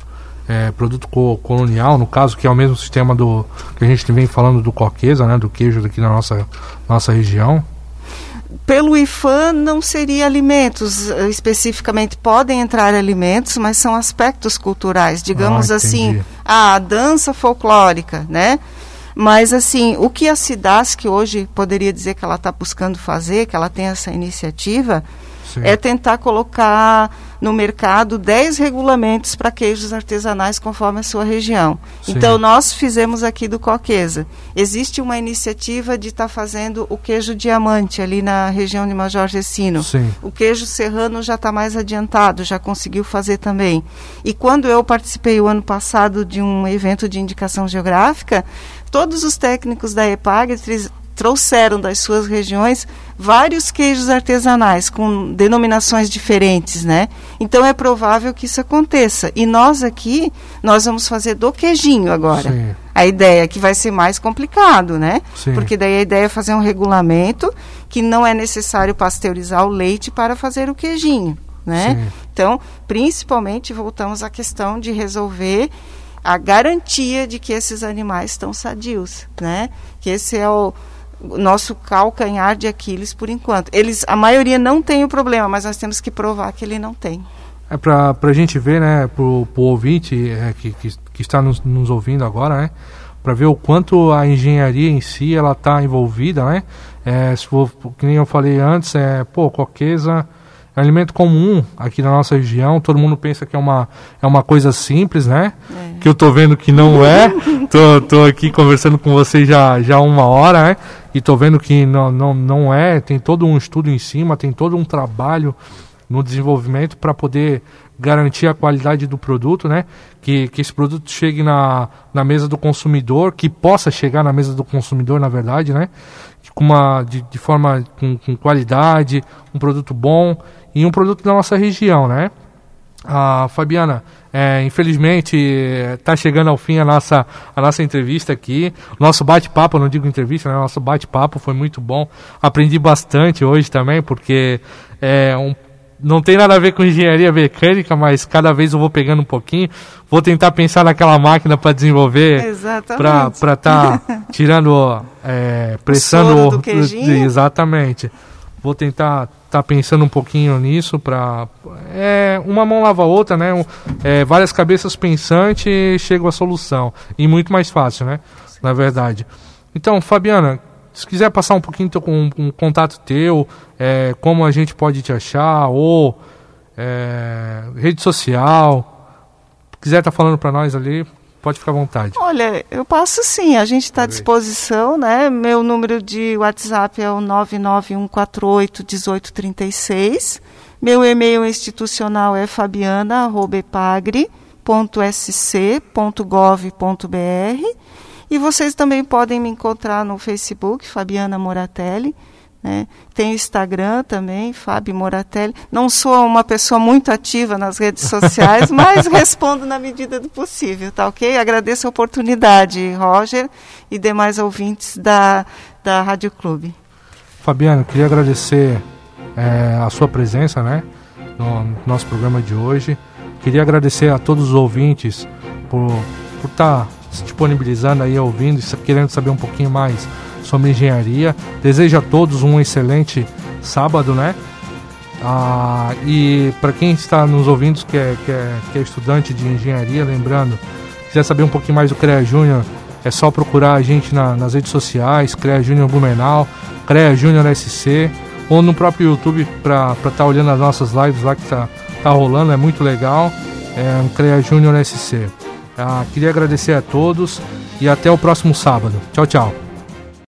é, produto co colonial, no caso, que é o mesmo sistema do que a gente vem falando do coquesa, né, do queijo daqui na nossa, nossa região? Pelo IFAM não seria alimentos, eh, especificamente podem entrar alimentos, mas são aspectos culturais, digamos ah, assim, a dança folclórica, né? Mas assim, o que a que hoje poderia dizer que ela está buscando fazer, que ela tem essa iniciativa, Sim. é tentar colocar no mercado 10 regulamentos para queijos artesanais conforme a sua região. Sim. Então, nós fizemos aqui do Coquesa. Existe uma iniciativa de estar tá fazendo o queijo diamante ali na região de Major Gessino. Sim. O queijo serrano já está mais adiantado, já conseguiu fazer também. E quando eu participei o ano passado de um evento de indicação geográfica, todos os técnicos da EPAG trouxeram das suas regiões vários queijos artesanais com denominações diferentes, né? Então é provável que isso aconteça. E nós aqui, nós vamos fazer do queijinho agora. Sim. A ideia é que vai ser mais complicado, né? Sim. Porque daí a ideia é fazer um regulamento que não é necessário pasteurizar o leite para fazer o queijinho, né? Sim. Então, principalmente voltamos à questão de resolver a garantia de que esses animais estão sadios, né? Que esse é o nosso calcanhar de Aquiles por enquanto. Eles, a maioria não tem o problema, mas nós temos que provar que ele não tem. É para a gente ver, né, pro, pro ouvinte é, que, que, que, está nos, nos, ouvindo agora, né, para ver o quanto a engenharia em si ela está envolvida, né. É, se for, que nem eu falei antes, é, pô, coquesa é um alimento comum aqui na nossa região. Todo mundo pensa que é uma, é uma coisa simples, né? É. Que eu tô vendo que não é. tô, tô aqui conversando com você já, já uma hora, né? E tô vendo que não, não, não é. Tem todo um estudo em cima, tem todo um trabalho no desenvolvimento para poder garantir a qualidade do produto, né? Que, que esse produto chegue na, na mesa do consumidor, que possa chegar na mesa do consumidor, na verdade, né? Com uma, de, de forma com, com qualidade, um produto bom e um produto da nossa região, né? Ah, Fabiana, é, infelizmente está chegando ao fim a nossa, a nossa entrevista aqui. Nosso bate-papo, não digo entrevista, né? Nosso bate-papo foi muito bom. Aprendi bastante hoje também, porque é um não tem nada a ver com engenharia mecânica, mas cada vez eu vou pegando um pouquinho. Vou tentar pensar naquela máquina para desenvolver, para estar tá tirando, é, pressando. O exatamente. Vou tentar estar tá pensando um pouquinho nisso para é uma mão lava a outra, né? Um, é, várias cabeças pensantes chegam à solução e muito mais fácil, né? Na verdade. Então, Fabiana, se quiser passar um pouquinho com um, um contato teu, é, como a gente pode te achar, ou é, rede social, quiser estar tá falando para nós ali, pode ficar à vontade. Olha, eu passo sim, a gente está à disposição, né? Meu número de WhatsApp é o 991481836. Meu e-mail institucional é fabiana.epagre.sc.gov.br e vocês também podem me encontrar no Facebook, Fabiana Moratelli. Né? Tem Instagram também, Fábio Moratelli. Não sou uma pessoa muito ativa nas redes sociais, mas respondo na medida do possível, tá ok? Agradeço a oportunidade, Roger e demais ouvintes da, da Rádio Clube. Fabiana, queria agradecer é, a sua presença né, no nosso programa de hoje. Queria agradecer a todos os ouvintes por estar tá se disponibilizando aí, ouvindo, querendo saber um pouquinho mais sobre engenharia. Desejo a todos um excelente sábado, né? Ah, e para quem está nos ouvindo, que é, que, é, que é estudante de engenharia, lembrando, quiser saber um pouquinho mais do CREA Júnior, é só procurar a gente na, nas redes sociais, CREA Júnior Blumenau, CREA Júnior SC, ou no próprio YouTube para estar tá olhando as nossas lives lá que tá, tá rolando, é muito legal. É um CREA Júnior SC. Ah, queria agradecer a todos e até o próximo sábado. Tchau, tchau.